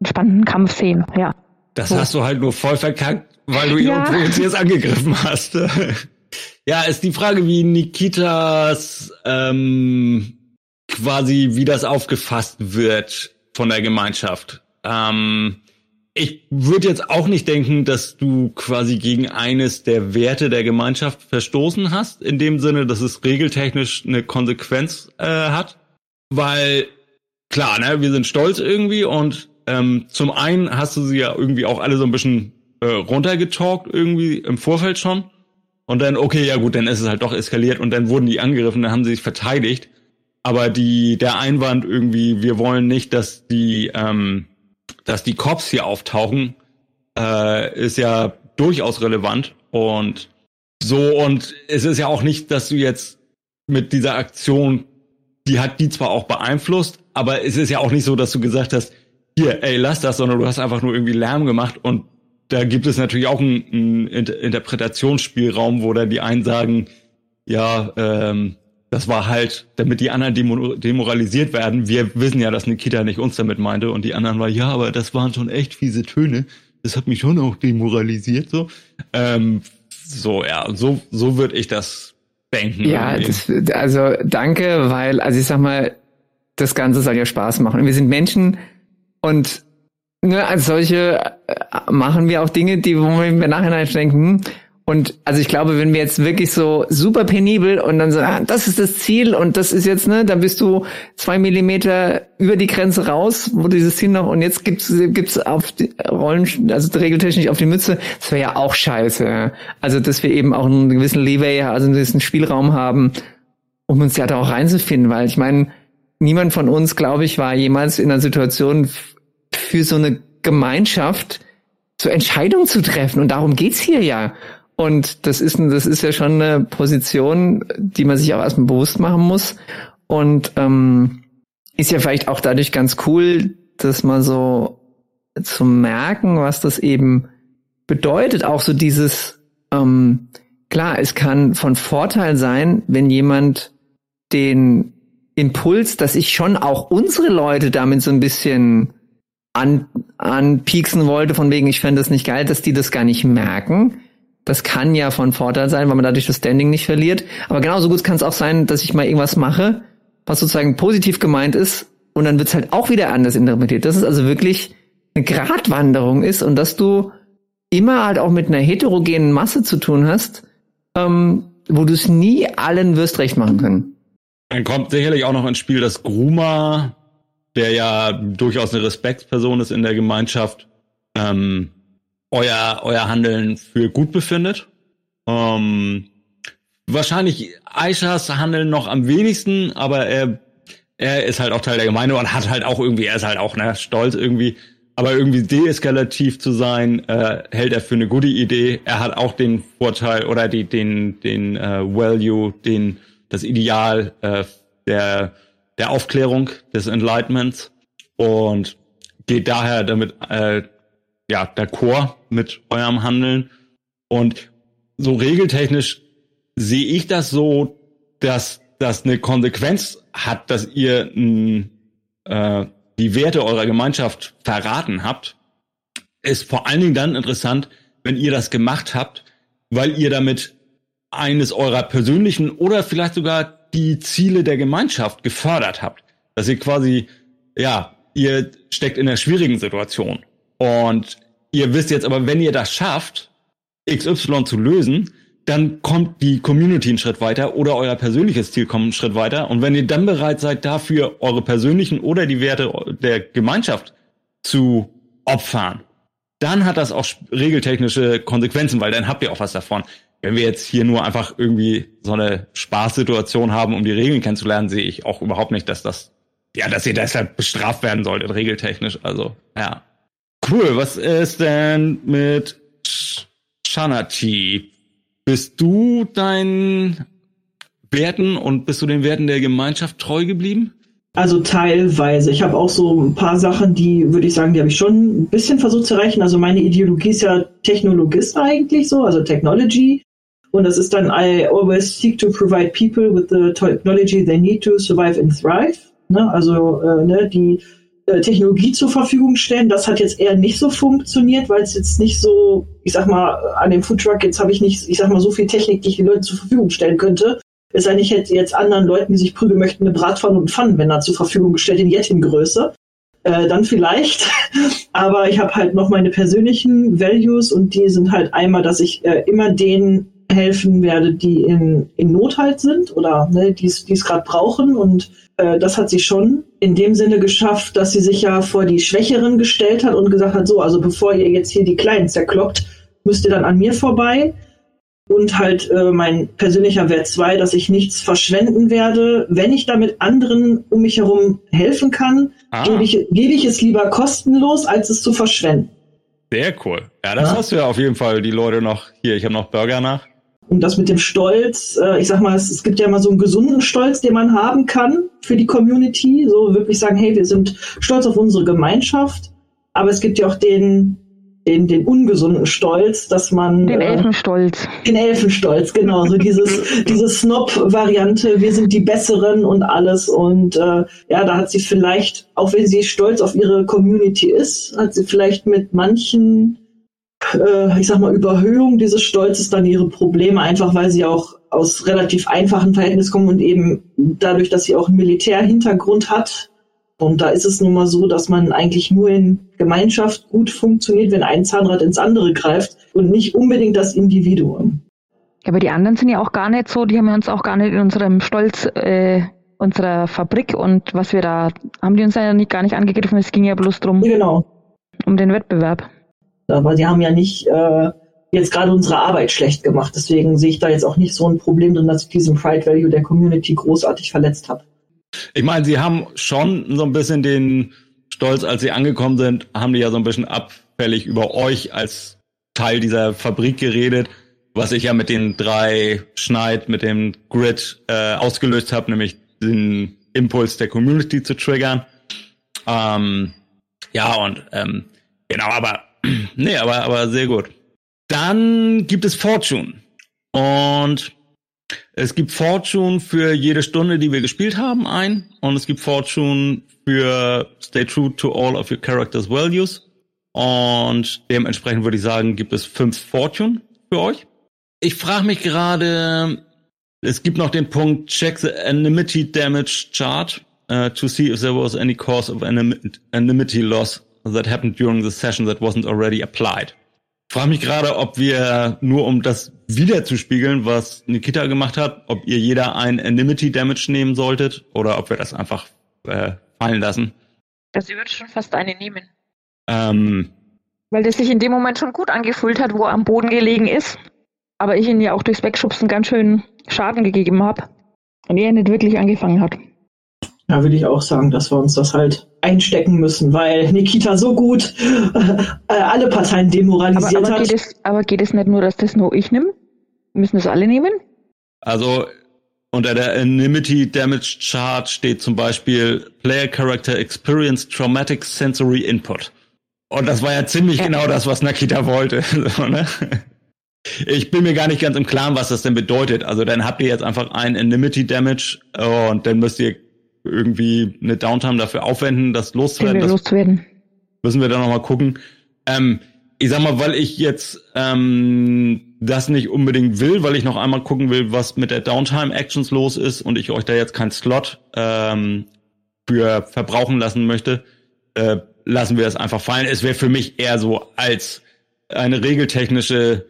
spannenden Kampf sehen. Ja. Das so. hast du halt nur voll verkackt, weil du ja. irgendwo jetzt angegriffen hast. [laughs] ja, ist die Frage, wie Nikitas ähm, quasi, wie das aufgefasst wird von der Gemeinschaft. Ähm, ich würde jetzt auch nicht denken, dass du quasi gegen eines der Werte der Gemeinschaft verstoßen hast, in dem Sinne, dass es regeltechnisch eine Konsequenz äh, hat. Weil, klar, ne, wir sind stolz irgendwie und ähm, zum einen hast du sie ja irgendwie auch alle so ein bisschen äh, runtergetalkt irgendwie im Vorfeld schon. Und dann, okay, ja gut, dann ist es halt doch eskaliert und dann wurden die angegriffen, dann haben sie sich verteidigt. Aber die, der Einwand irgendwie, wir wollen nicht, dass die, ähm, dass die Cops hier auftauchen, äh, ist ja durchaus relevant. Und so, und es ist ja auch nicht, dass du jetzt mit dieser Aktion, die hat die zwar auch beeinflusst, aber es ist ja auch nicht so, dass du gesagt hast, hier, ey, lass das, sondern du hast einfach nur irgendwie Lärm gemacht und da gibt es natürlich auch einen, einen Interpretationsspielraum, wo dann die einen sagen, ja, ähm, das war halt, damit die anderen demoralisiert werden. Wir wissen ja, dass Nikita nicht uns damit meinte und die anderen war, ja, aber das waren schon echt fiese Töne. das hat mich schon auch demoralisiert so. Ähm, so, ja, so, so würde ich das denken. Ja, das, also danke, weil, also ich sag mal, das Ganze soll ja Spaß machen. Wir sind Menschen und ne, als solche äh, machen wir auch Dinge, die, wo wir im Nachhinein denken, hm, und also ich glaube, wenn wir jetzt wirklich so super penibel und dann so, ah, das ist das Ziel und das ist jetzt, ne, dann bist du zwei Millimeter über die Grenze raus, wo dieses Ziel noch und jetzt gibt's gibt's auf die Rollen, also regeltechnisch auf die Mütze, das wäre ja auch scheiße. Also dass wir eben auch einen gewissen Leeway, also einen gewissen Spielraum haben, um uns ja da auch reinzufinden, weil ich meine, niemand von uns, glaube ich, war jemals in einer Situation für so eine Gemeinschaft, so Entscheidungen zu treffen. Und darum geht's hier ja. Und das ist, das ist ja schon eine Position, die man sich auch erstmal bewusst machen muss. Und ähm, ist ja vielleicht auch dadurch ganz cool, dass man so zu merken, was das eben bedeutet. Auch so dieses, ähm, klar, es kann von Vorteil sein, wenn jemand den Impuls, dass ich schon auch unsere Leute damit so ein bisschen an, anpieksen wollte, von wegen, ich fände das nicht geil, dass die das gar nicht merken. Das kann ja von Vorteil sein, weil man dadurch das Standing nicht verliert. Aber genauso gut kann es auch sein, dass ich mal irgendwas mache, was sozusagen positiv gemeint ist, und dann wird's halt auch wieder anders interpretiert. Dass es also wirklich eine Gratwanderung ist und dass du immer halt auch mit einer heterogenen Masse zu tun hast, ähm, wo du es nie allen wirst recht machen können. Dann kommt sicherlich auch noch ins Spiel, dass Gruma, der ja durchaus eine Respektsperson ist in der Gemeinschaft, ähm, euer, euer Handeln für gut befindet. Ähm, wahrscheinlich Aishas Handeln noch am wenigsten, aber er, er ist halt auch Teil der Gemeinde und hat halt auch irgendwie, er ist halt auch ne, stolz irgendwie, aber irgendwie deeskalativ zu sein, äh, hält er für eine gute Idee. Er hat auch den Vorteil oder die, den, den äh, Value, den, das Ideal äh, der, der Aufklärung, des Enlightenments und geht daher damit äh, ja, d'accord mit eurem Handeln. Und so regeltechnisch sehe ich das so, dass das eine Konsequenz hat, dass ihr mh, äh, die Werte eurer Gemeinschaft verraten habt, ist vor allen Dingen dann interessant, wenn ihr das gemacht habt, weil ihr damit eines eurer persönlichen oder vielleicht sogar die Ziele der Gemeinschaft gefördert habt. Dass ihr quasi, ja, ihr steckt in einer schwierigen Situation und ihr wisst jetzt aber, wenn ihr das schafft, XY zu lösen, dann kommt die Community einen Schritt weiter oder euer persönliches Ziel kommt einen Schritt weiter. Und wenn ihr dann bereit seid, dafür eure persönlichen oder die Werte der Gemeinschaft zu opfern, dann hat das auch regeltechnische Konsequenzen, weil dann habt ihr auch was davon. Wenn wir jetzt hier nur einfach irgendwie so eine Spaßsituation haben, um die Regeln kennenzulernen, sehe ich auch überhaupt nicht, dass das, ja, dass ihr deshalb bestraft werden solltet, regeltechnisch. Also, ja. Cool, was ist denn mit Shanati? Bist du deinen Werten und bist du den Werten der Gemeinschaft treu geblieben? Also teilweise. Ich habe auch so ein paar Sachen, die würde ich sagen, die habe ich schon ein bisschen versucht zu erreichen. Also meine Ideologie ist ja Technologist eigentlich so, also Technology. Und das ist dann, I always seek to provide people with the technology they need to survive and thrive. Ne? Also äh, ne, die äh, Technologie zur Verfügung stellen. Das hat jetzt eher nicht so funktioniert, weil es jetzt nicht so, ich sag mal, an dem Foodtruck jetzt habe ich nicht, ich sag mal, so viel Technik, die ich den Leuten zur Verfügung stellen könnte. Es sei denn, ich hätte jetzt anderen Leuten, die sich prügeln möchten, eine Bratpfanne und Pfannenwender zur Verfügung gestellt in Jetting-Größe. Äh, dann vielleicht. [laughs] Aber ich habe halt noch meine persönlichen Values und die sind halt einmal, dass ich äh, immer denen helfen werde, die in, in Not halt sind oder ne, die es gerade brauchen. Und äh, das hat sie schon in dem Sinne geschafft, dass sie sich ja vor die Schwächeren gestellt hat und gesagt hat, so, also bevor ihr jetzt hier die Kleinen zerkloppt, müsst ihr dann an mir vorbei. Und halt äh, mein persönlicher Wert zwei, dass ich nichts verschwenden werde. Wenn ich damit anderen um mich herum helfen kann, ah. gebe ich, gebe ich es lieber kostenlos, als es zu verschwenden. Sehr cool. Ja, das ja. hast du ja auf jeden Fall die Leute noch hier. Ich habe noch Burger nach. Und das mit dem Stolz, äh, ich sag mal, es, es, gibt ja mal so einen gesunden Stolz, den man haben kann für die Community. So wirklich sagen, hey, wir sind stolz auf unsere Gemeinschaft. Aber es gibt ja auch den, den, den ungesunden Stolz, dass man. Den äh, Elfenstolz. Den Elfenstolz, genau. So dieses, [laughs] diese Snob-Variante, wir sind die Besseren und alles. Und äh, ja, da hat sie vielleicht, auch wenn sie stolz auf ihre Community ist, hat sie vielleicht mit manchen äh, ich sag mal, Überhöhung dieses Stolzes dann ihre Probleme, einfach weil sie auch aus relativ einfachen Verhältnissen kommen und eben dadurch, dass sie auch einen Militärhintergrund hat. Und da ist es nun mal so, dass man eigentlich nur in Gemeinschaft gut funktioniert, wenn ein Zahnrad ins andere greift und nicht unbedingt das Individuum. Aber die anderen sind ja auch gar nicht so, die haben uns auch gar nicht in unserem Stolz äh, unserer Fabrik und was wir da, haben die uns ja nicht, gar nicht angegriffen, es ging ja bloß drum. Genau. Um den Wettbewerb. Aber sie haben ja nicht äh, jetzt gerade unsere Arbeit schlecht gemacht. Deswegen sehe ich da jetzt auch nicht so ein Problem drin, dass ich diesen Pride Value der Community großartig verletzt habe. Ich meine, sie haben schon so ein bisschen den Stolz, als sie angekommen sind, haben die ja so ein bisschen abfällig über euch als Teil dieser Fabrik geredet was ich ja mit den drei Schneid, mit dem Grid äh, ausgelöst habe, nämlich den Impuls der Community zu triggern. Ähm, ja, und ähm, genau, aber [clears throat] nee, aber, aber sehr gut. Dann gibt es Fortune. Und es gibt Fortune für jede Stunde, die wir gespielt haben, ein. Und es gibt Fortune für Stay True to All of Your Characters' Values. Und dementsprechend würde ich sagen, gibt es fünf Fortune für euch. Ich frage mich gerade, es gibt noch den Punkt Check the Anonymity Damage Chart uh, to see if there was any cause of anonymity loss that happened during the session that wasn't already applied. Ich frage mich gerade, ob wir nur um das wiederzuspiegeln, was Nikita gemacht hat, ob ihr jeder ein Anonymity Damage nehmen solltet oder ob wir das einfach äh, fallen lassen. Das würde schon fast eine nehmen. Ähm, Weil das sich in dem Moment schon gut angefühlt hat, wo er am Boden gelegen ist aber ich ihn ja auch durchs Wegschubsen ganz schön Schaden gegeben habe und er nicht wirklich angefangen hat. Ja, würde ich auch sagen, dass wir uns das halt einstecken müssen, weil Nikita so gut äh, alle Parteien demoralisiert aber, aber hat. Geht es, aber geht es nicht nur, dass das nur ich nehme? Müssen es alle nehmen? Also unter der Anonymity Damage Chart steht zum Beispiel Player Character Experience Traumatic Sensory Input. Und das war ja ziemlich ja. genau das, was Nakita wollte. [laughs] so, ne? Ich bin mir gar nicht ganz im Klaren, was das denn bedeutet. Also dann habt ihr jetzt einfach ein Enmity Damage und dann müsst ihr irgendwie eine Downtime dafür aufwenden, das loszuwerden. Das loszuwerden. Müssen wir dann nochmal gucken. Ähm, ich sag mal, weil ich jetzt ähm, das nicht unbedingt will, weil ich noch einmal gucken will, was mit der Downtime Actions los ist und ich euch da jetzt keinen Slot ähm, für verbrauchen lassen möchte, äh, lassen wir es einfach fallen. Es wäre für mich eher so als eine regeltechnische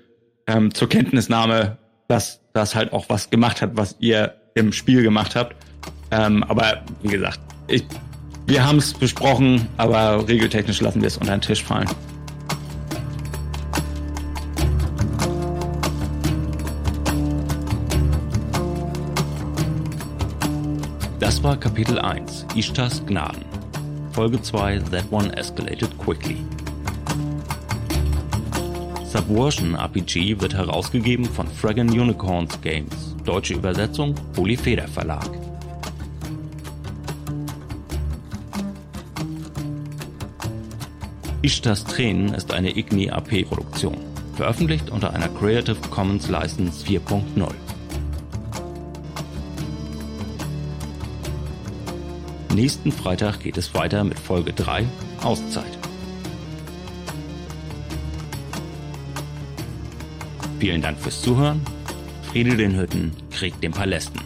ähm, zur Kenntnisnahme, dass das halt auch was gemacht hat, was ihr im Spiel gemacht habt. Ähm, aber wie gesagt, ich, wir haben es besprochen, aber regeltechnisch lassen wir es unter den Tisch fallen. Das war Kapitel 1, Ishtars Gnaden. Folge 2, That One Escalated Quickly. Subversion RPG wird herausgegeben von Fragon Unicorns Games. Deutsche Übersetzung Polyfeder Verlag. Ishtas Tränen ist eine Igni AP Produktion, veröffentlicht unter einer Creative Commons License 4.0. Nächsten Freitag geht es weiter mit Folge 3 Auszeit. Vielen Dank fürs Zuhören. Friede den Hütten, Krieg den Palästen.